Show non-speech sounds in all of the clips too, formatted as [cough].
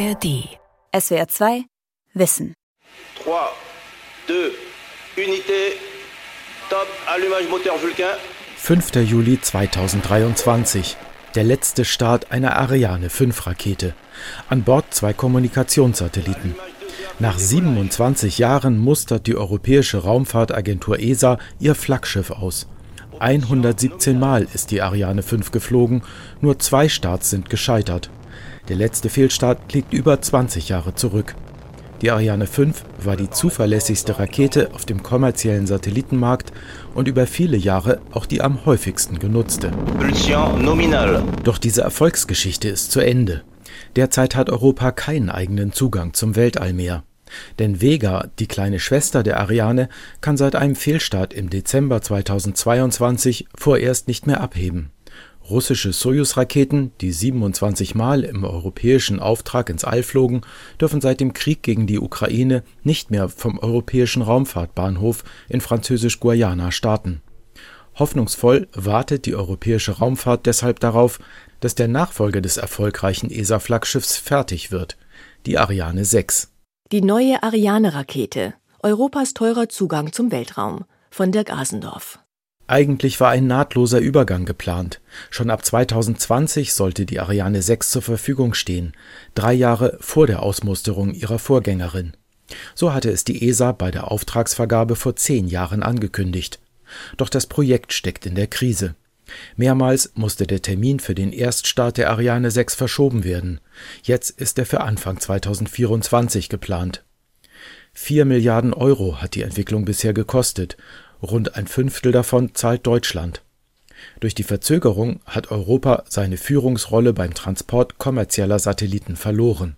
ARD. SWR 2 Wissen. 3, 2, Unité, Top, Allumage Moteur Vulcain. 5. Juli 2023. Der letzte Start einer Ariane 5 Rakete. An Bord zwei Kommunikationssatelliten. Nach 27 Jahren mustert die Europäische Raumfahrtagentur ESA ihr Flaggschiff aus. 117 Mal ist die Ariane 5 geflogen, nur zwei Starts sind gescheitert. Der letzte Fehlstart liegt über 20 Jahre zurück. Die Ariane 5 war die zuverlässigste Rakete auf dem kommerziellen Satellitenmarkt und über viele Jahre auch die am häufigsten genutzte. Doch diese Erfolgsgeschichte ist zu Ende. Derzeit hat Europa keinen eigenen Zugang zum Weltall mehr. Denn Vega, die kleine Schwester der Ariane, kann seit einem Fehlstart im Dezember 2022 vorerst nicht mehr abheben. Russische Sojus-Raketen, die 27 Mal im europäischen Auftrag ins All flogen, dürfen seit dem Krieg gegen die Ukraine nicht mehr vom europäischen Raumfahrtbahnhof in Französisch-Guayana starten. Hoffnungsvoll wartet die europäische Raumfahrt deshalb darauf, dass der Nachfolger des erfolgreichen ESA-Flaggschiffs fertig wird, die Ariane 6. Die neue Ariane-Rakete. Europas teurer Zugang zum Weltraum. Von Dirk Asendorf. Eigentlich war ein nahtloser Übergang geplant. Schon ab 2020 sollte die Ariane 6 zur Verfügung stehen, drei Jahre vor der Ausmusterung ihrer Vorgängerin. So hatte es die ESA bei der Auftragsvergabe vor zehn Jahren angekündigt. Doch das Projekt steckt in der Krise. Mehrmals musste der Termin für den Erststart der Ariane 6 verschoben werden. Jetzt ist er für Anfang 2024 geplant. Vier Milliarden Euro hat die Entwicklung bisher gekostet Rund ein Fünftel davon zahlt Deutschland. Durch die Verzögerung hat Europa seine Führungsrolle beim Transport kommerzieller Satelliten verloren.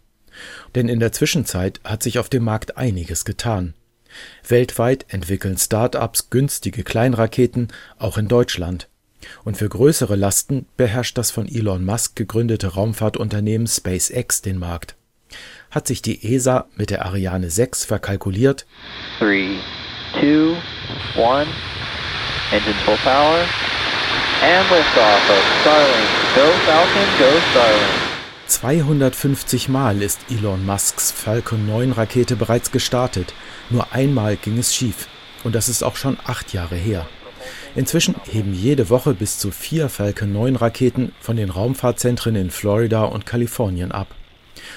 Denn in der Zwischenzeit hat sich auf dem Markt einiges getan. Weltweit entwickeln Start-ups günstige Kleinraketen, auch in Deutschland. Und für größere Lasten beherrscht das von Elon Musk gegründete Raumfahrtunternehmen SpaceX den Markt. Hat sich die ESA mit der Ariane 6 verkalkuliert? Three, two, one, engines full power, and liftoff of Starlink. Go Falcon, go Starlink. 250 Mal ist Elon Musks Falcon 9 Rakete bereits gestartet. Nur einmal ging es schief. Und das ist auch schon acht Jahre her. Inzwischen heben jede Woche bis zu vier Falcon 9 Raketen von den Raumfahrtzentren in Florida und Kalifornien ab.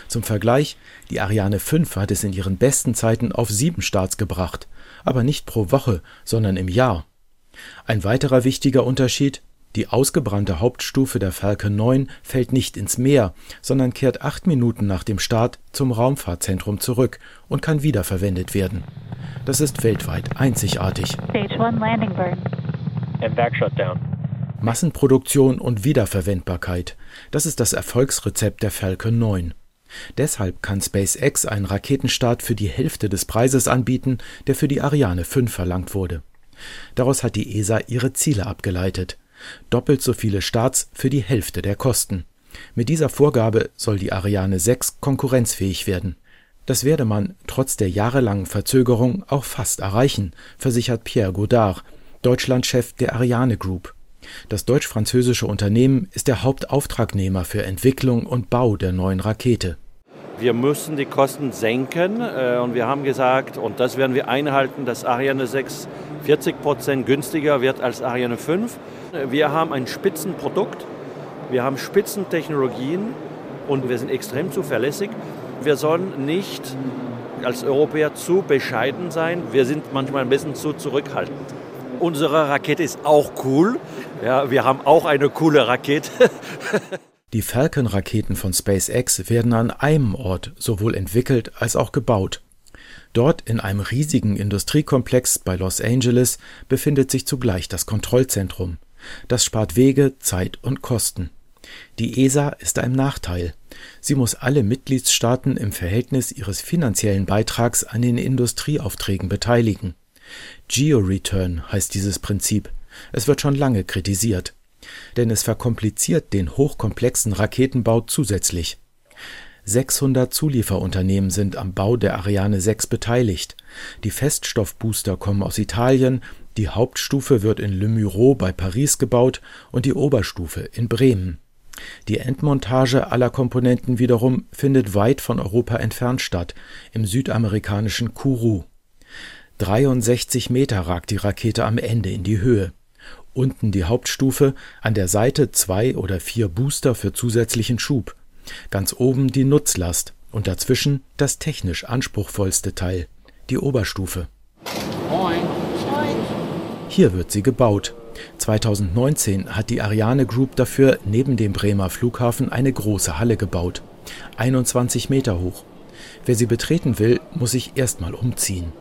Zum Vergleich, die Ariane 5 hat es in ihren besten Zeiten auf sieben Starts gebracht aber nicht pro Woche, sondern im Jahr. Ein weiterer wichtiger Unterschied die ausgebrannte Hauptstufe der Falcon 9 fällt nicht ins Meer, sondern kehrt acht Minuten nach dem Start zum Raumfahrtzentrum zurück und kann wiederverwendet werden. Das ist weltweit einzigartig. Massenproduktion und Wiederverwendbarkeit. Das ist das Erfolgsrezept der Falcon 9. Deshalb kann SpaceX einen Raketenstart für die Hälfte des Preises anbieten, der für die Ariane 5 verlangt wurde. Daraus hat die ESA ihre Ziele abgeleitet. Doppelt so viele Starts für die Hälfte der Kosten. Mit dieser Vorgabe soll die Ariane 6 konkurrenzfähig werden. Das werde man trotz der jahrelangen Verzögerung auch fast erreichen, versichert Pierre Godard, Deutschlandchef der Ariane Group. Das deutsch-französische Unternehmen ist der Hauptauftragnehmer für Entwicklung und Bau der neuen Rakete. Wir müssen die Kosten senken äh, und wir haben gesagt, und das werden wir einhalten, dass Ariane 6 40 Prozent günstiger wird als Ariane 5. Wir haben ein Spitzenprodukt, wir haben Spitzentechnologien und wir sind extrem zuverlässig. Wir sollen nicht als Europäer zu bescheiden sein. Wir sind manchmal ein bisschen zu zurückhaltend. Unsere Rakete ist auch cool. Ja, wir haben auch eine coole Rakete. [laughs] Die Falcon-Raketen von SpaceX werden an einem Ort sowohl entwickelt als auch gebaut. Dort in einem riesigen Industriekomplex bei Los Angeles befindet sich zugleich das Kontrollzentrum. Das spart Wege, Zeit und Kosten. Die ESA ist ein Nachteil. Sie muss alle Mitgliedstaaten im Verhältnis ihres finanziellen Beitrags an den Industrieaufträgen beteiligen. Geo-Return heißt dieses Prinzip. Es wird schon lange kritisiert denn es verkompliziert den hochkomplexen Raketenbau zusätzlich. 600 Zulieferunternehmen sind am Bau der Ariane 6 beteiligt. Die Feststoffbooster kommen aus Italien, die Hauptstufe wird in Le Mureau bei Paris gebaut und die Oberstufe in Bremen. Die Endmontage aller Komponenten wiederum findet weit von Europa entfernt statt, im südamerikanischen Kourou. 63 Meter ragt die Rakete am Ende in die Höhe. Unten die Hauptstufe, an der Seite zwei oder vier Booster für zusätzlichen Schub. Ganz oben die Nutzlast und dazwischen das technisch anspruchsvollste Teil, die Oberstufe. Hier wird sie gebaut. 2019 hat die Ariane Group dafür neben dem Bremer Flughafen eine große Halle gebaut. 21 Meter hoch. Wer sie betreten will, muss sich erstmal umziehen.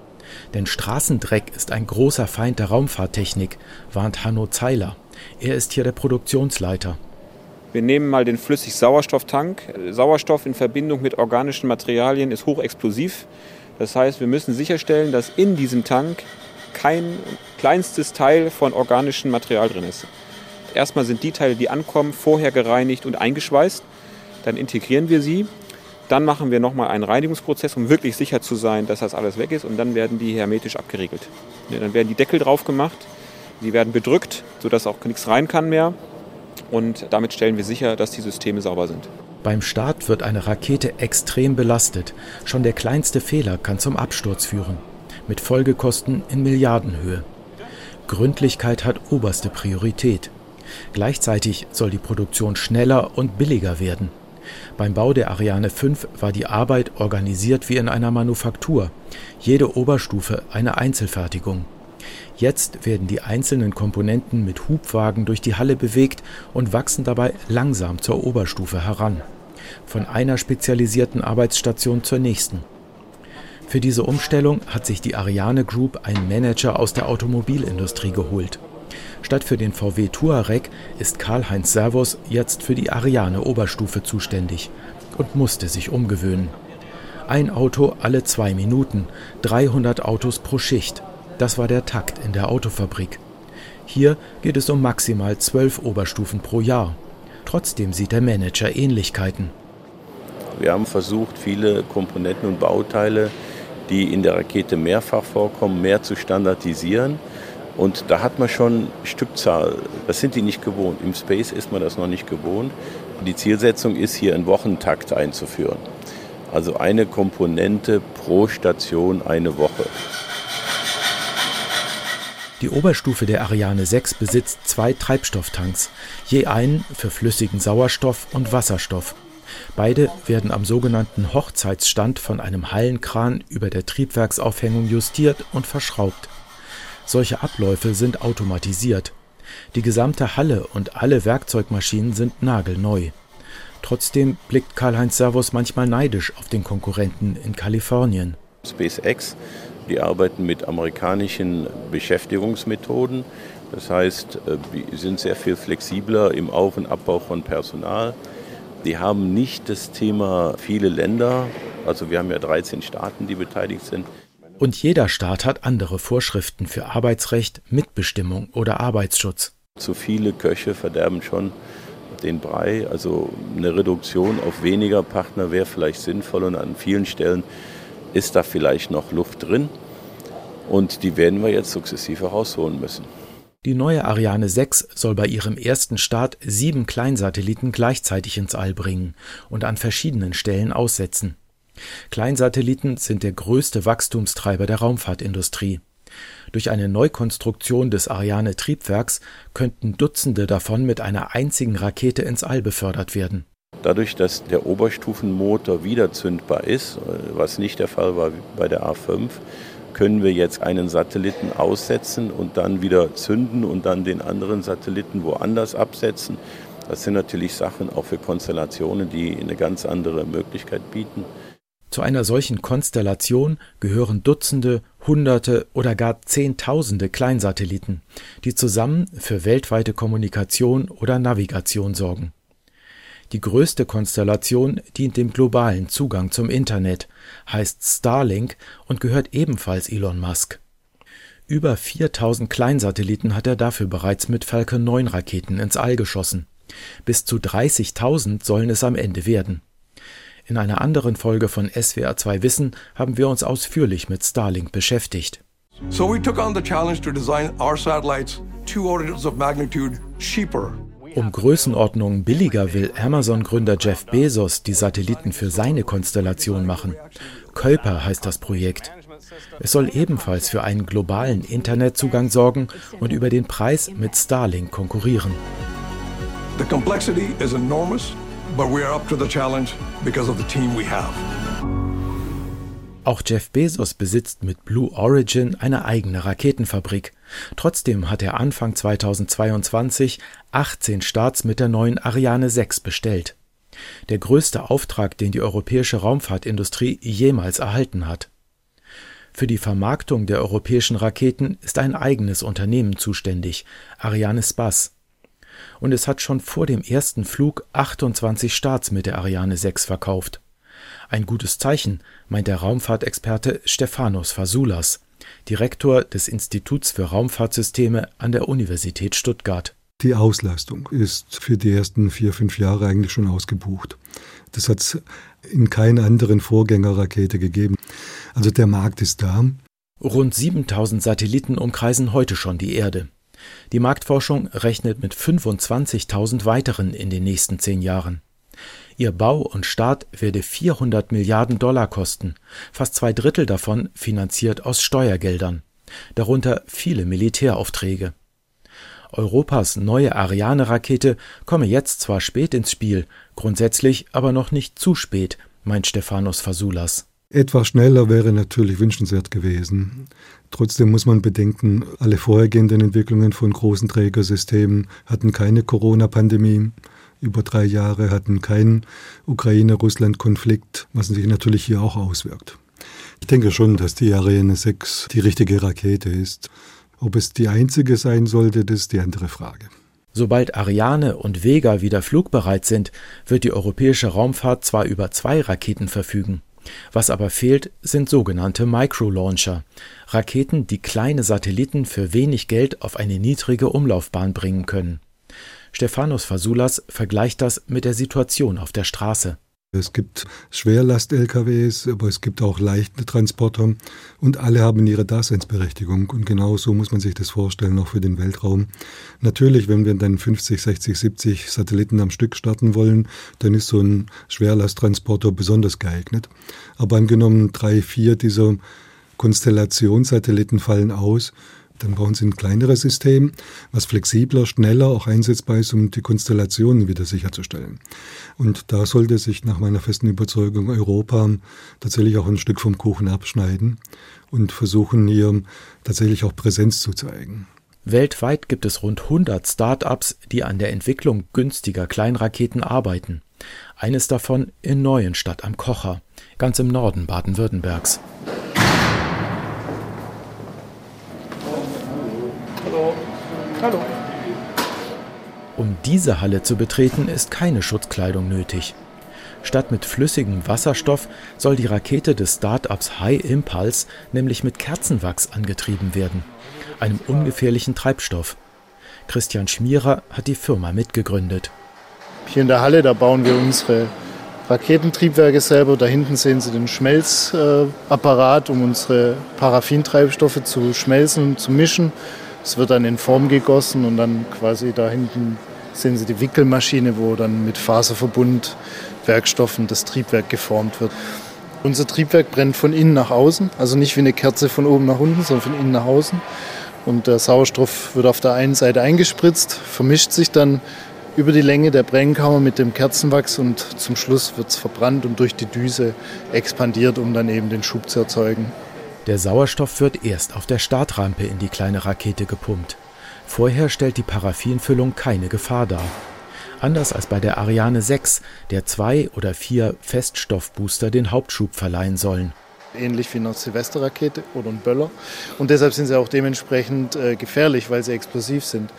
Denn Straßendreck ist ein großer Feind der Raumfahrttechnik, warnt Hanno Zeiler. Er ist hier der Produktionsleiter. Wir nehmen mal den Flüssig-Sauerstofftank. Sauerstoff in Verbindung mit organischen Materialien ist hochexplosiv. Das heißt, wir müssen sicherstellen, dass in diesem Tank kein kleinstes Teil von organischem Material drin ist. Erstmal sind die Teile, die ankommen, vorher gereinigt und eingeschweißt. Dann integrieren wir sie dann machen wir nochmal einen Reinigungsprozess, um wirklich sicher zu sein, dass das alles weg ist. Und dann werden die hermetisch abgeriegelt. Dann werden die Deckel drauf gemacht, die werden bedrückt, sodass auch nichts rein kann mehr. Und damit stellen wir sicher, dass die Systeme sauber sind. Beim Start wird eine Rakete extrem belastet. Schon der kleinste Fehler kann zum Absturz führen. Mit Folgekosten in Milliardenhöhe. Gründlichkeit hat oberste Priorität. Gleichzeitig soll die Produktion schneller und billiger werden. Beim Bau der Ariane 5 war die Arbeit organisiert wie in einer Manufaktur, jede Oberstufe eine Einzelfertigung. Jetzt werden die einzelnen Komponenten mit Hubwagen durch die Halle bewegt und wachsen dabei langsam zur Oberstufe heran, von einer spezialisierten Arbeitsstation zur nächsten. Für diese Umstellung hat sich die Ariane Group einen Manager aus der Automobilindustrie geholt Statt für den VW Touareg ist Karl-Heinz Servus jetzt für die Ariane Oberstufe zuständig und musste sich umgewöhnen. Ein Auto alle zwei Minuten, 300 Autos pro Schicht. Das war der Takt in der Autofabrik. Hier geht es um maximal zwölf Oberstufen pro Jahr. Trotzdem sieht der Manager Ähnlichkeiten. Wir haben versucht, viele Komponenten und Bauteile, die in der Rakete mehrfach vorkommen, mehr zu standardisieren und da hat man schon Stückzahl, das sind die nicht gewohnt. Im Space ist man das noch nicht gewohnt. Die Zielsetzung ist hier einen Wochentakt einzuführen. Also eine Komponente pro Station eine Woche. Die Oberstufe der Ariane 6 besitzt zwei Treibstofftanks, je einen für flüssigen Sauerstoff und Wasserstoff. Beide werden am sogenannten Hochzeitsstand von einem Hallenkran über der Triebwerksaufhängung justiert und verschraubt. Solche Abläufe sind automatisiert. Die gesamte Halle und alle Werkzeugmaschinen sind nagelneu. Trotzdem blickt Karl-Heinz Servus manchmal neidisch auf den Konkurrenten in Kalifornien. SpaceX, die arbeiten mit amerikanischen Beschäftigungsmethoden. Das heißt, äh, die sind sehr viel flexibler im Auf- und Abbau von Personal. Die haben nicht das Thema viele Länder, also wir haben ja 13 Staaten, die beteiligt sind. Und jeder Staat hat andere Vorschriften für Arbeitsrecht, Mitbestimmung oder Arbeitsschutz. Zu viele Köche verderben schon den Brei. Also eine Reduktion auf weniger Partner wäre vielleicht sinnvoll und an vielen Stellen ist da vielleicht noch Luft drin. Und die werden wir jetzt sukzessive rausholen müssen. Die neue Ariane 6 soll bei ihrem ersten Start sieben Kleinsatelliten gleichzeitig ins All bringen und an verschiedenen Stellen aussetzen. Kleinsatelliten sind der größte Wachstumstreiber der Raumfahrtindustrie. Durch eine Neukonstruktion des Ariane-Triebwerks könnten Dutzende davon mit einer einzigen Rakete ins All befördert werden. Dadurch, dass der Oberstufenmotor wieder zündbar ist, was nicht der Fall war bei der A5, können wir jetzt einen Satelliten aussetzen und dann wieder zünden und dann den anderen Satelliten woanders absetzen. Das sind natürlich Sachen auch für Konstellationen, die eine ganz andere Möglichkeit bieten. Zu einer solchen Konstellation gehören Dutzende, Hunderte oder gar Zehntausende Kleinsatelliten, die zusammen für weltweite Kommunikation oder Navigation sorgen. Die größte Konstellation dient dem globalen Zugang zum Internet, heißt Starlink und gehört ebenfalls Elon Musk. Über 4000 Kleinsatelliten hat er dafür bereits mit Falcon 9 Raketen ins All geschossen. Bis zu 30.000 sollen es am Ende werden in einer anderen Folge von SWR2 Wissen haben wir uns ausführlich mit Starlink beschäftigt. So we took on the challenge to design our satellites two orders of magnitude cheaper. Um Größenordnungen billiger will Amazon-Gründer Jeff Bezos die Satelliten für seine Konstellation machen. Kuiper heißt das Projekt. Es soll ebenfalls für einen globalen Internetzugang sorgen und über den Preis mit Starlink konkurrieren. The complexity is enormous, but we are up to the challenge because of the team we have. Auch Jeff Bezos besitzt mit Blue Origin eine eigene Raketenfabrik. Trotzdem hat er Anfang 2022 18 Starts mit der neuen Ariane 6 bestellt. Der größte Auftrag, den die europäische Raumfahrtindustrie jemals erhalten hat. Für die Vermarktung der europäischen Raketen ist ein eigenes Unternehmen zuständig, Ariane Space. Und es hat schon vor dem ersten Flug 28 Starts mit der Ariane 6 verkauft. Ein gutes Zeichen, meint der Raumfahrtexperte Stefanos Fasoulas, Direktor des Instituts für Raumfahrtsysteme an der Universität Stuttgart. Die Auslastung ist für die ersten vier, fünf Jahre eigentlich schon ausgebucht. Das hat es in keiner anderen Vorgängerrakete gegeben. Also der Markt ist da. Rund 7000 Satelliten umkreisen heute schon die Erde. Die Marktforschung rechnet mit 25.000 weiteren in den nächsten zehn Jahren. Ihr Bau und Start werde 400 Milliarden Dollar kosten, fast zwei Drittel davon finanziert aus Steuergeldern, darunter viele Militäraufträge. Europas neue Ariane-Rakete komme jetzt zwar spät ins Spiel, grundsätzlich aber noch nicht zu spät, meint Stefanos Fasoulas. Etwas schneller wäre natürlich wünschenswert gewesen. Trotzdem muss man bedenken, alle vorhergehenden Entwicklungen von großen Trägersystemen hatten keine Corona-Pandemie über drei Jahre, hatten keinen Ukraine-Russland-Konflikt, was sich natürlich hier auch auswirkt. Ich denke schon, dass die Ariane 6 die richtige Rakete ist. Ob es die einzige sein sollte, das ist die andere Frage. Sobald Ariane und Vega wieder flugbereit sind, wird die europäische Raumfahrt zwar über zwei Raketen verfügen. Was aber fehlt, sind sogenannte Microlauncher, Raketen, die kleine Satelliten für wenig Geld auf eine niedrige Umlaufbahn bringen können. Stefanos Fasoulas vergleicht das mit der Situation auf der Straße. Es gibt Schwerlast-LKWs, aber es gibt auch leichte Transporter und alle haben ihre Daseinsberechtigung. Und genau so muss man sich das vorstellen, auch für den Weltraum. Natürlich, wenn wir dann 50, 60, 70 Satelliten am Stück starten wollen, dann ist so ein Schwerlasttransporter besonders geeignet. Aber angenommen, drei, vier dieser Konstellationssatelliten fallen aus dann brauchen Sie ein kleineres System, was flexibler, schneller auch einsetzbar ist, um die Konstellationen wieder sicherzustellen. Und da sollte sich nach meiner festen Überzeugung Europa tatsächlich auch ein Stück vom Kuchen abschneiden und versuchen hier tatsächlich auch Präsenz zu zeigen. Weltweit gibt es rund 100 Start-ups, die an der Entwicklung günstiger Kleinraketen arbeiten. Eines davon in Neuenstadt am Kocher, ganz im Norden Baden-Württembergs. Hallo. Um diese Halle zu betreten, ist keine Schutzkleidung nötig. Statt mit flüssigem Wasserstoff soll die Rakete des Start-ups High Impulse nämlich mit Kerzenwachs angetrieben werden, einem ungefährlichen Treibstoff. Christian Schmierer hat die Firma mitgegründet. Hier in der Halle, da bauen wir unsere Raketentriebwerke selber. Da hinten sehen Sie den Schmelzapparat, um unsere Paraffintreibstoffe zu schmelzen und zu mischen. Es wird dann in Form gegossen und dann quasi da hinten sehen Sie die Wickelmaschine, wo dann mit Faserverbund Werkstoffen das Triebwerk geformt wird. Unser Triebwerk brennt von innen nach außen, also nicht wie eine Kerze von oben nach unten, sondern von innen nach außen. Und der Sauerstoff wird auf der einen Seite eingespritzt, vermischt sich dann über die Länge der Brennkammer mit dem Kerzenwachs und zum Schluss wird es verbrannt und durch die Düse expandiert, um dann eben den Schub zu erzeugen. Der Sauerstoff wird erst auf der Startrampe in die kleine Rakete gepumpt. Vorher stellt die Paraffinfüllung keine Gefahr dar. Anders als bei der Ariane 6, der zwei oder vier Feststoffbooster den Hauptschub verleihen sollen. Ähnlich wie eine Silvesterrakete oder ein Böller. Und deshalb sind sie auch dementsprechend äh, gefährlich, weil sie explosiv sind.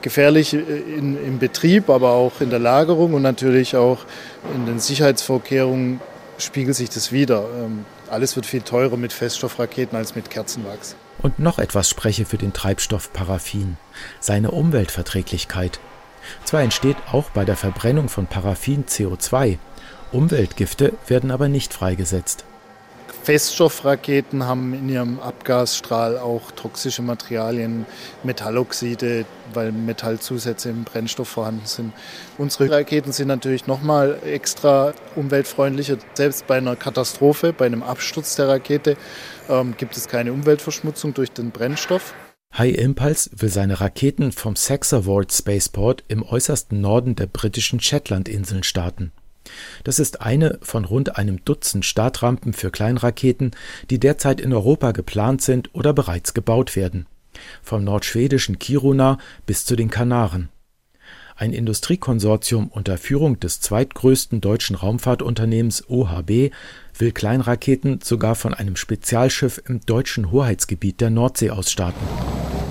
Gefährlich äh, in, im Betrieb, aber auch in der Lagerung und natürlich auch in den Sicherheitsvorkehrungen spiegelt sich das wieder. Ähm, alles wird viel teurer mit Feststoffraketen als mit Kerzenwachs. Und noch etwas spreche für den Treibstoff Paraffin, seine Umweltverträglichkeit. Zwar entsteht auch bei der Verbrennung von Paraffin CO2, Umweltgifte werden aber nicht freigesetzt. Feststoffraketen haben in ihrem Abgasstrahl auch toxische Materialien, Metalloxide, weil Metallzusätze im Brennstoff vorhanden sind. Unsere Raketen sind natürlich nochmal extra umweltfreundlicher. Selbst bei einer Katastrophe, bei einem Absturz der Rakete, ähm, gibt es keine Umweltverschmutzung durch den Brennstoff. High Impulse will seine Raketen vom Saxavord Spaceport im äußersten Norden der britischen Shetlandinseln starten. Das ist eine von rund einem Dutzend Startrampen für Kleinraketen, die derzeit in Europa geplant sind oder bereits gebaut werden. Vom nordschwedischen Kiruna bis zu den Kanaren. Ein Industriekonsortium unter Führung des zweitgrößten deutschen Raumfahrtunternehmens OHB will Kleinraketen sogar von einem Spezialschiff im deutschen Hoheitsgebiet der Nordsee aus starten.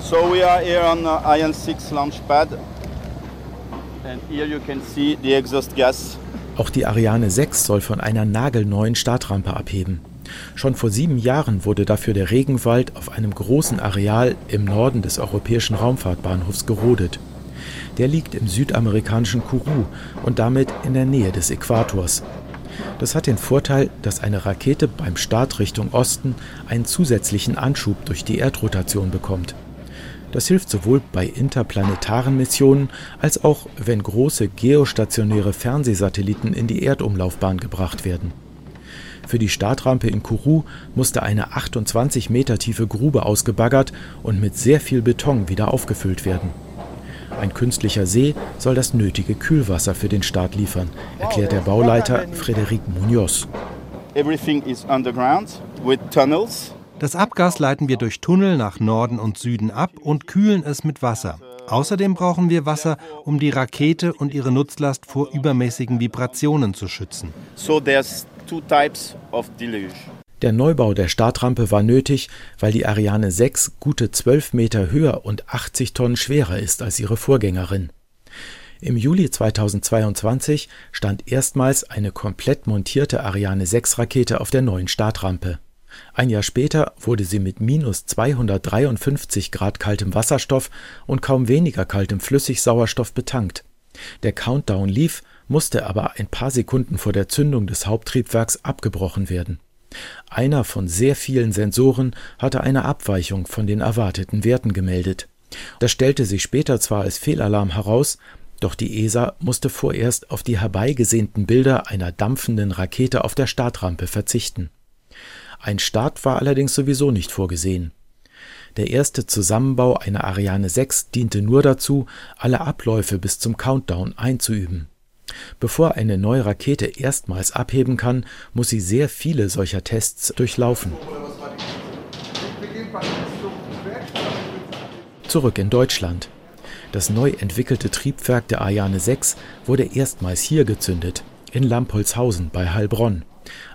So we are here on Ion 6 launch pad and here you can see the exhaust gas auch die Ariane 6 soll von einer nagelneuen Startrampe abheben. Schon vor sieben Jahren wurde dafür der Regenwald auf einem großen Areal im Norden des europäischen Raumfahrtbahnhofs gerodet. Der liegt im südamerikanischen Kourou und damit in der Nähe des Äquators. Das hat den Vorteil, dass eine Rakete beim Start Richtung Osten einen zusätzlichen Anschub durch die Erdrotation bekommt. Das hilft sowohl bei interplanetaren Missionen als auch, wenn große geostationäre Fernsehsatelliten in die Erdumlaufbahn gebracht werden. Für die Startrampe in Kourou musste eine 28 Meter tiefe Grube ausgebaggert und mit sehr viel Beton wieder aufgefüllt werden. Ein künstlicher See soll das nötige Kühlwasser für den Start liefern, erklärt der Bauleiter Frédéric Munoz. Everything is underground with tunnels das Abgas leiten wir durch Tunnel nach Norden und Süden ab und kühlen es mit Wasser. Außerdem brauchen wir Wasser, um die Rakete und ihre Nutzlast vor übermäßigen Vibrationen zu schützen. So there's two types of deluge. Der Neubau der Startrampe war nötig, weil die Ariane 6 gute 12 Meter höher und 80 Tonnen schwerer ist als ihre Vorgängerin. Im Juli 2022 stand erstmals eine komplett montierte Ariane 6 Rakete auf der neuen Startrampe. Ein Jahr später wurde sie mit minus 253 Grad kaltem Wasserstoff und kaum weniger kaltem Flüssigsauerstoff betankt. Der Countdown lief, musste aber ein paar Sekunden vor der Zündung des Haupttriebwerks abgebrochen werden. Einer von sehr vielen Sensoren hatte eine Abweichung von den erwarteten Werten gemeldet. Das stellte sich später zwar als Fehlalarm heraus, doch die ESA musste vorerst auf die herbeigesehnten Bilder einer dampfenden Rakete auf der Startrampe verzichten ein Start war allerdings sowieso nicht vorgesehen. Der erste Zusammenbau einer Ariane 6 diente nur dazu, alle Abläufe bis zum Countdown einzuüben. Bevor eine neue Rakete erstmals abheben kann, muss sie sehr viele solcher Tests durchlaufen. Zurück in Deutschland. Das neu entwickelte Triebwerk der Ariane 6 wurde erstmals hier gezündet, in Lampolzhausen bei Heilbronn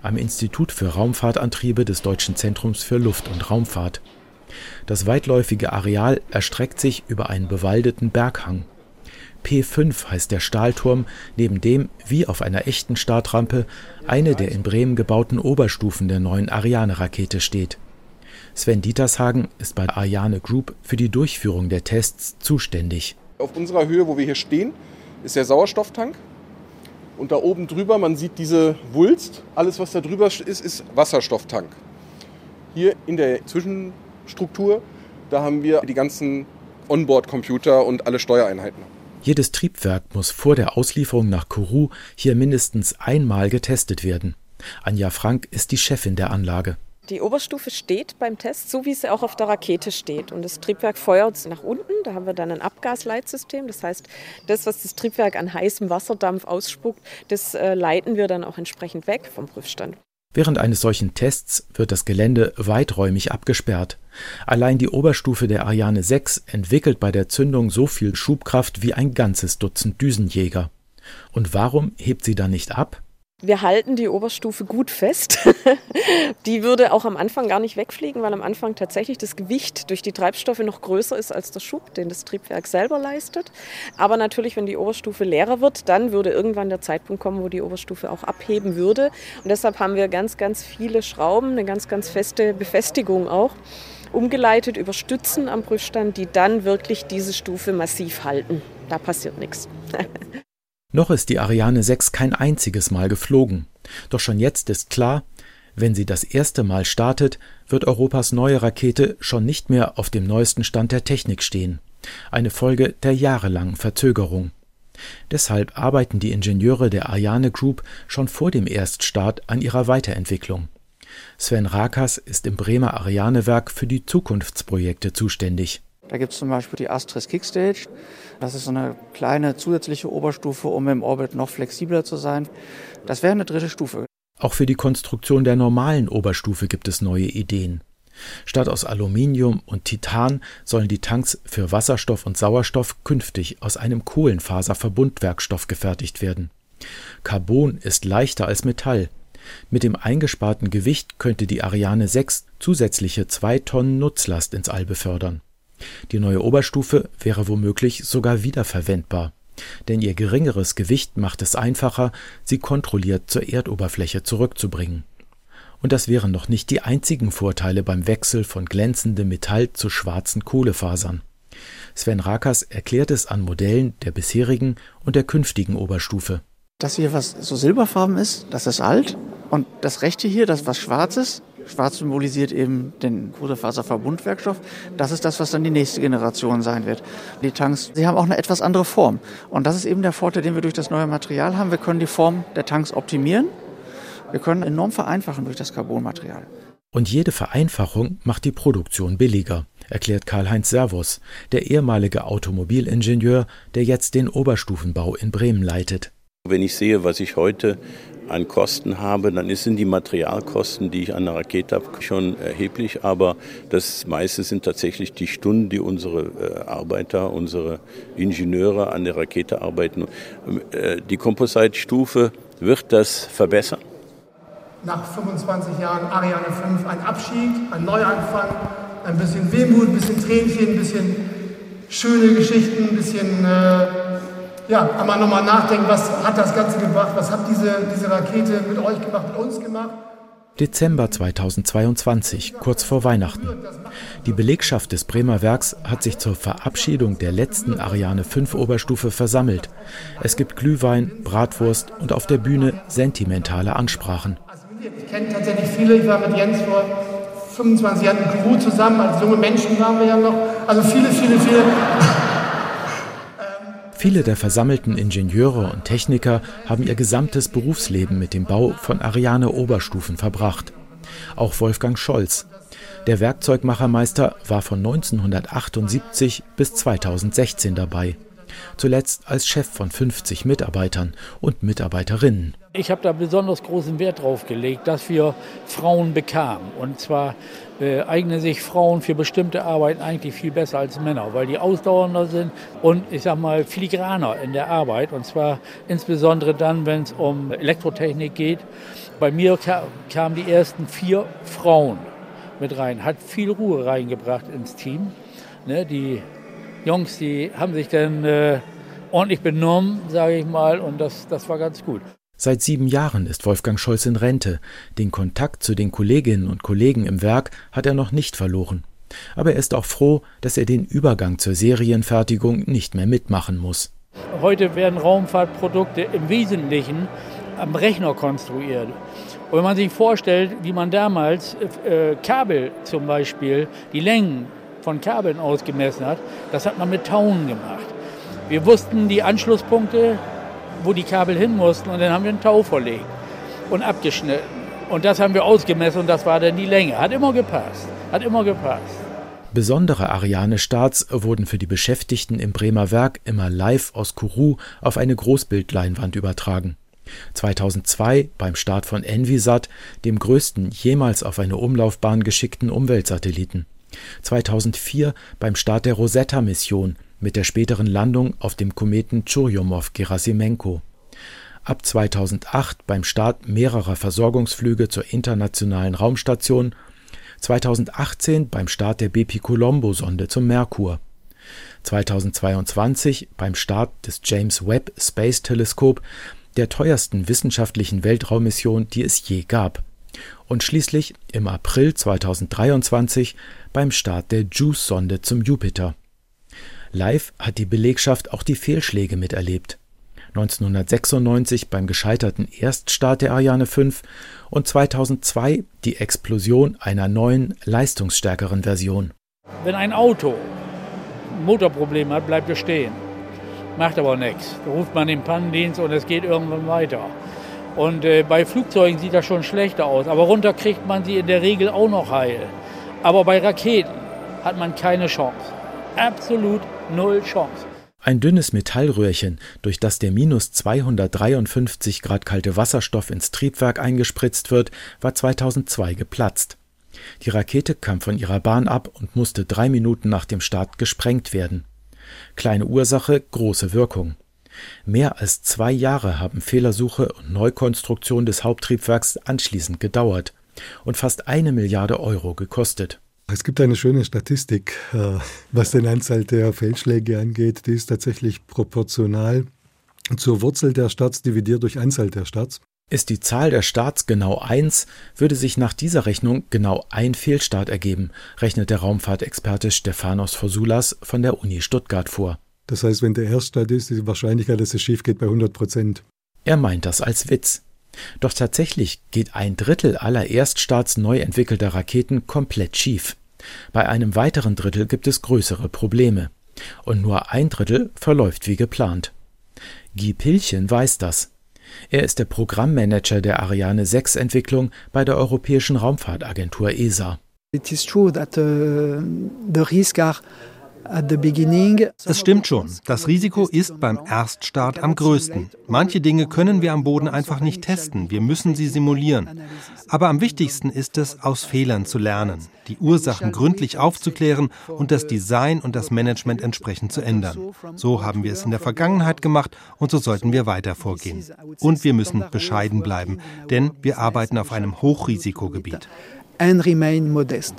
am Institut für Raumfahrtantriebe des Deutschen Zentrums für Luft- und Raumfahrt. Das weitläufige Areal erstreckt sich über einen bewaldeten Berghang. P5 heißt der Stahlturm, neben dem, wie auf einer echten Startrampe, eine der in Bremen gebauten Oberstufen der neuen Ariane-Rakete steht. Sven Dietershagen ist bei Ariane Group für die Durchführung der Tests zuständig. Auf unserer Höhe, wo wir hier stehen, ist der Sauerstofftank. Und da oben drüber, man sieht diese Wulst, alles was da drüber ist, ist Wasserstofftank. Hier in der Zwischenstruktur, da haben wir die ganzen Onboard-Computer und alle Steuereinheiten. Jedes Triebwerk muss vor der Auslieferung nach Kourou hier mindestens einmal getestet werden. Anja Frank ist die Chefin der Anlage. Die Oberstufe steht beim Test, so wie sie auch auf der Rakete steht. Und das Triebwerk feuert nach unten. Da haben wir dann ein Abgasleitsystem. Das heißt, das, was das Triebwerk an heißem Wasserdampf ausspuckt, das äh, leiten wir dann auch entsprechend weg vom Prüfstand. Während eines solchen Tests wird das Gelände weiträumig abgesperrt. Allein die Oberstufe der Ariane 6 entwickelt bei der Zündung so viel Schubkraft wie ein ganzes Dutzend Düsenjäger. Und warum hebt sie dann nicht ab? Wir halten die Oberstufe gut fest. [laughs] die würde auch am Anfang gar nicht wegfliegen, weil am Anfang tatsächlich das Gewicht durch die Treibstoffe noch größer ist als der Schub, den das Triebwerk selber leistet. Aber natürlich, wenn die Oberstufe leerer wird, dann würde irgendwann der Zeitpunkt kommen, wo die Oberstufe auch abheben würde. Und deshalb haben wir ganz, ganz viele Schrauben, eine ganz, ganz feste Befestigung auch umgeleitet über Stützen am Prüfstand, die dann wirklich diese Stufe massiv halten. Da passiert nichts. [laughs] Noch ist die Ariane 6 kein einziges Mal geflogen. Doch schon jetzt ist klar, Wenn sie das erste Mal startet, wird Europas neue Rakete schon nicht mehr auf dem neuesten Stand der Technik stehen. Eine Folge der jahrelangen Verzögerung. Deshalb arbeiten die Ingenieure der Ariane Group schon vor dem Erststart an ihrer Weiterentwicklung. Sven Rakas ist im Bremer Ariane-Werk für die Zukunftsprojekte zuständig. Da gibt es zum Beispiel die Astris Kickstage. Das ist so eine kleine zusätzliche Oberstufe, um im Orbit noch flexibler zu sein. Das wäre eine dritte Stufe. Auch für die Konstruktion der normalen Oberstufe gibt es neue Ideen. Statt aus Aluminium und Titan sollen die Tanks für Wasserstoff und Sauerstoff künftig aus einem Kohlenfaserverbundwerkstoff gefertigt werden. Carbon ist leichter als Metall. Mit dem eingesparten Gewicht könnte die Ariane 6 zusätzliche zwei Tonnen Nutzlast ins All befördern. Die neue Oberstufe wäre womöglich sogar wiederverwendbar denn ihr geringeres Gewicht macht es einfacher, sie kontrolliert zur Erdoberfläche zurückzubringen. Und das wären noch nicht die einzigen Vorteile beim Wechsel von glänzendem Metall zu schwarzen Kohlefasern. Sven Rakas erklärt es an Modellen der bisherigen und der künftigen Oberstufe. Das hier, was so silberfarben ist, das ist alt. Und das rechte hier, das was schwarz ist, Schwarz symbolisiert eben den Kohlefaserverbundwerkstoff. Das ist das, was dann die nächste Generation sein wird. Die Tanks, sie haben auch eine etwas andere Form. Und das ist eben der Vorteil, den wir durch das neue Material haben. Wir können die Form der Tanks optimieren. Wir können enorm vereinfachen durch das Carbonmaterial. Und jede Vereinfachung macht die Produktion billiger, erklärt Karl-Heinz Servus, der ehemalige Automobilingenieur, der jetzt den Oberstufenbau in Bremen leitet. Wenn ich sehe, was ich heute an Kosten habe, dann sind die Materialkosten, die ich an der Rakete habe, schon erheblich. Aber das meiste sind tatsächlich die Stunden, die unsere äh, Arbeiter, unsere Ingenieure an der Rakete arbeiten. Äh, die Composite-Stufe wird das verbessern. Nach 25 Jahren Ariane 5 ein Abschied, ein Neuanfang, ein bisschen Wehmut, ein bisschen Tränchen, ein bisschen schöne Geschichten, ein bisschen äh, ja, einmal nochmal nachdenken, was hat das Ganze gebracht, was hat diese, diese Rakete mit euch gemacht, mit uns gemacht. Dezember 2022, kurz vor Weihnachten. Die Belegschaft des Bremer Werks hat sich zur Verabschiedung der letzten Ariane 5 Oberstufe versammelt. Es gibt Glühwein, Bratwurst und auf der Bühne sentimentale Ansprachen. Ich kenne tatsächlich viele, ich war mit Jens vor 25 Jahren im Crew zusammen, als junge Menschen waren wir ja noch. Also viele, viele, viele. Viele der versammelten Ingenieure und Techniker haben ihr gesamtes Berufsleben mit dem Bau von Ariane-Oberstufen verbracht. Auch Wolfgang Scholz. Der Werkzeugmachermeister war von 1978 bis 2016 dabei zuletzt als Chef von 50 Mitarbeitern und Mitarbeiterinnen. Ich habe da besonders großen Wert drauf gelegt, dass wir Frauen bekamen. Und zwar äh, eignen sich Frauen für bestimmte Arbeiten eigentlich viel besser als Männer, weil die ausdauernder sind und ich sag mal filigraner in der Arbeit. Und zwar insbesondere dann, wenn es um Elektrotechnik geht. Bei mir kamen die ersten vier Frauen mit rein, hat viel Ruhe reingebracht ins Team. Ne, die Jungs, die haben sich dann äh, ordentlich benommen, sage ich mal, und das, das war ganz gut. Seit sieben Jahren ist Wolfgang Scholz in Rente. Den Kontakt zu den Kolleginnen und Kollegen im Werk hat er noch nicht verloren. Aber er ist auch froh, dass er den Übergang zur Serienfertigung nicht mehr mitmachen muss. Heute werden Raumfahrtprodukte im Wesentlichen am Rechner konstruiert. Und wenn man sich vorstellt, wie man damals äh, Kabel zum Beispiel, die Längen von Kabeln ausgemessen hat, das hat man mit Tauen gemacht. Wir wussten die Anschlusspunkte, wo die Kabel hin mussten und dann haben wir einen Tau verlegt und abgeschnitten. Und das haben wir ausgemessen und das war dann die Länge. Hat immer gepasst. Hat immer gepasst. Besondere Ariane-Starts wurden für die Beschäftigten im Bremer Werk immer live aus Kourou auf eine Großbildleinwand übertragen. 2002 beim Start von Envisat, dem größten jemals auf eine Umlaufbahn geschickten Umweltsatelliten. 2004 beim Start der Rosetta-Mission mit der späteren Landung auf dem Kometen Churyumov-Gerasimenko. Ab 2008 beim Start mehrerer Versorgungsflüge zur Internationalen Raumstation, 2018 beim Start der Bepi-Colombo-Sonde zum Merkur, 2022 beim Start des James Webb Space Telescope, der teuersten wissenschaftlichen Weltraummission, die es je gab und schließlich im April 2023 beim Start der JUICE-Sonde zum Jupiter. Live hat die Belegschaft auch die Fehlschläge miterlebt. 1996 beim gescheiterten Erststart der Ariane 5 und 2002 die Explosion einer neuen, leistungsstärkeren Version. Wenn ein Auto ein Motorproblem hat, bleibt es stehen. Macht aber nichts. Da ruft man den Pannendienst und es geht irgendwann weiter. Und äh, bei Flugzeugen sieht das schon schlechter aus. Aber runter kriegt man sie in der Regel auch noch heil. Aber bei Raketen hat man keine Chance. Absolut null Chance. Ein dünnes Metallröhrchen, durch das der minus 253 Grad kalte Wasserstoff ins Triebwerk eingespritzt wird, war 2002 geplatzt. Die Rakete kam von ihrer Bahn ab und musste drei Minuten nach dem Start gesprengt werden. Kleine Ursache, große Wirkung. Mehr als zwei Jahre haben Fehlersuche und Neukonstruktion des Haupttriebwerks anschließend gedauert und fast eine Milliarde Euro gekostet. Es gibt eine schöne Statistik, äh, was den Anzahl der Fehlschläge angeht. Die ist tatsächlich proportional zur Wurzel der Starts dividiert durch Anzahl der Starts. Ist die Zahl der Starts genau 1, würde sich nach dieser Rechnung genau ein Fehlstart ergeben, rechnet der Raumfahrtexperte Stefanos Fosoulas von der Uni Stuttgart vor. Das heißt, wenn der Erststart ist, ist die Wahrscheinlichkeit, dass es schief geht, bei 100 Prozent. Er meint das als Witz. Doch tatsächlich geht ein Drittel aller Erststarts neu entwickelter Raketen komplett schief. Bei einem weiteren Drittel gibt es größere Probleme. Und nur ein Drittel verläuft wie geplant. Guy Pilchen weiß das. Er ist der Programmmanager der Ariane 6 Entwicklung bei der Europäischen Raumfahrtagentur ESA. It is true that uh, the risk are es stimmt schon, das Risiko ist beim Erststart am größten. Manche Dinge können wir am Boden einfach nicht testen, wir müssen sie simulieren. Aber am wichtigsten ist es, aus Fehlern zu lernen, die Ursachen gründlich aufzuklären und das Design und das Management entsprechend zu ändern. So haben wir es in der Vergangenheit gemacht und so sollten wir weiter vorgehen. Und wir müssen bescheiden bleiben, denn wir arbeiten auf einem Hochrisikogebiet. And remain modest,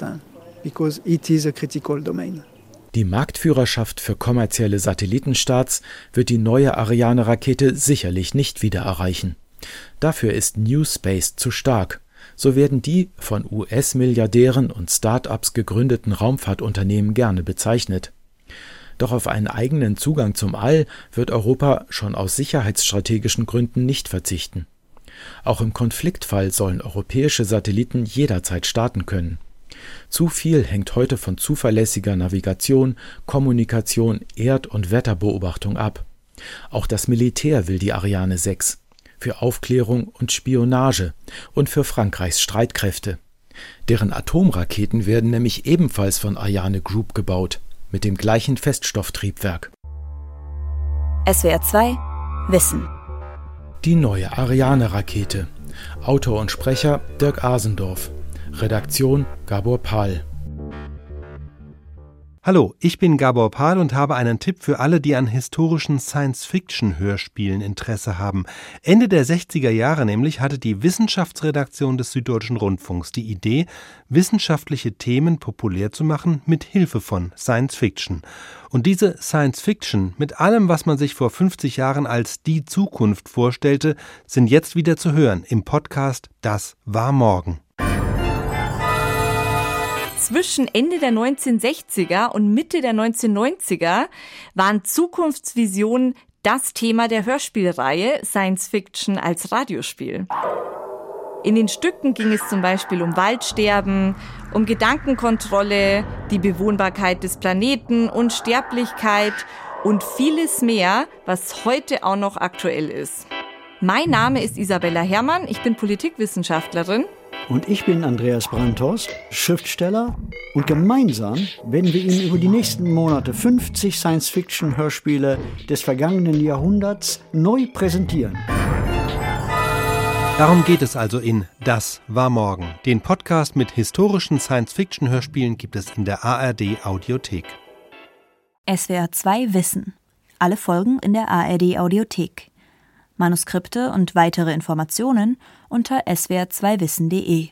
because it is a critical domain. Die Marktführerschaft für kommerzielle Satellitenstarts wird die neue Ariane-Rakete sicherlich nicht wieder erreichen. Dafür ist New Space zu stark. So werden die von US-Milliardären und Start-ups gegründeten Raumfahrtunternehmen gerne bezeichnet. Doch auf einen eigenen Zugang zum All wird Europa schon aus sicherheitsstrategischen Gründen nicht verzichten. Auch im Konfliktfall sollen europäische Satelliten jederzeit starten können. Zu viel hängt heute von zuverlässiger Navigation, Kommunikation, Erd und Wetterbeobachtung ab. Auch das Militär will die Ariane 6 für Aufklärung und Spionage und für Frankreichs Streitkräfte. Deren Atomraketen werden nämlich ebenfalls von Ariane Group gebaut, mit dem gleichen Feststofftriebwerk. SWR 2 Wissen Die neue Ariane-Rakete. Autor und Sprecher Dirk Asendorf. Redaktion Gabor Pahl. Hallo, ich bin Gabor Pahl und habe einen Tipp für alle, die an historischen Science-Fiction-Hörspielen Interesse haben. Ende der 60er Jahre nämlich hatte die Wissenschaftsredaktion des Süddeutschen Rundfunks die Idee, wissenschaftliche Themen populär zu machen mit Hilfe von Science-Fiction. Und diese Science-Fiction mit allem, was man sich vor 50 Jahren als die Zukunft vorstellte, sind jetzt wieder zu hören im Podcast Das war morgen. Zwischen Ende der 1960er und Mitte der 1990er waren Zukunftsvisionen das Thema der Hörspielreihe Science Fiction als Radiospiel. In den Stücken ging es zum Beispiel um Waldsterben, um Gedankenkontrolle, die Bewohnbarkeit des Planeten, Unsterblichkeit und vieles mehr, was heute auch noch aktuell ist. Mein Name ist Isabella Herrmann, ich bin Politikwissenschaftlerin und ich bin Andreas Brandhorst, Schriftsteller. Und gemeinsam werden wir Ihnen über die nächsten Monate 50 Science-Fiction-Hörspiele des vergangenen Jahrhunderts neu präsentieren. Darum geht es also in Das war morgen. Den Podcast mit historischen Science-Fiction-Hörspielen gibt es in der ARD Audiothek. SWR 2 Wissen. Alle Folgen in der ARD Audiothek. Manuskripte und weitere Informationen unter swr2wissen.de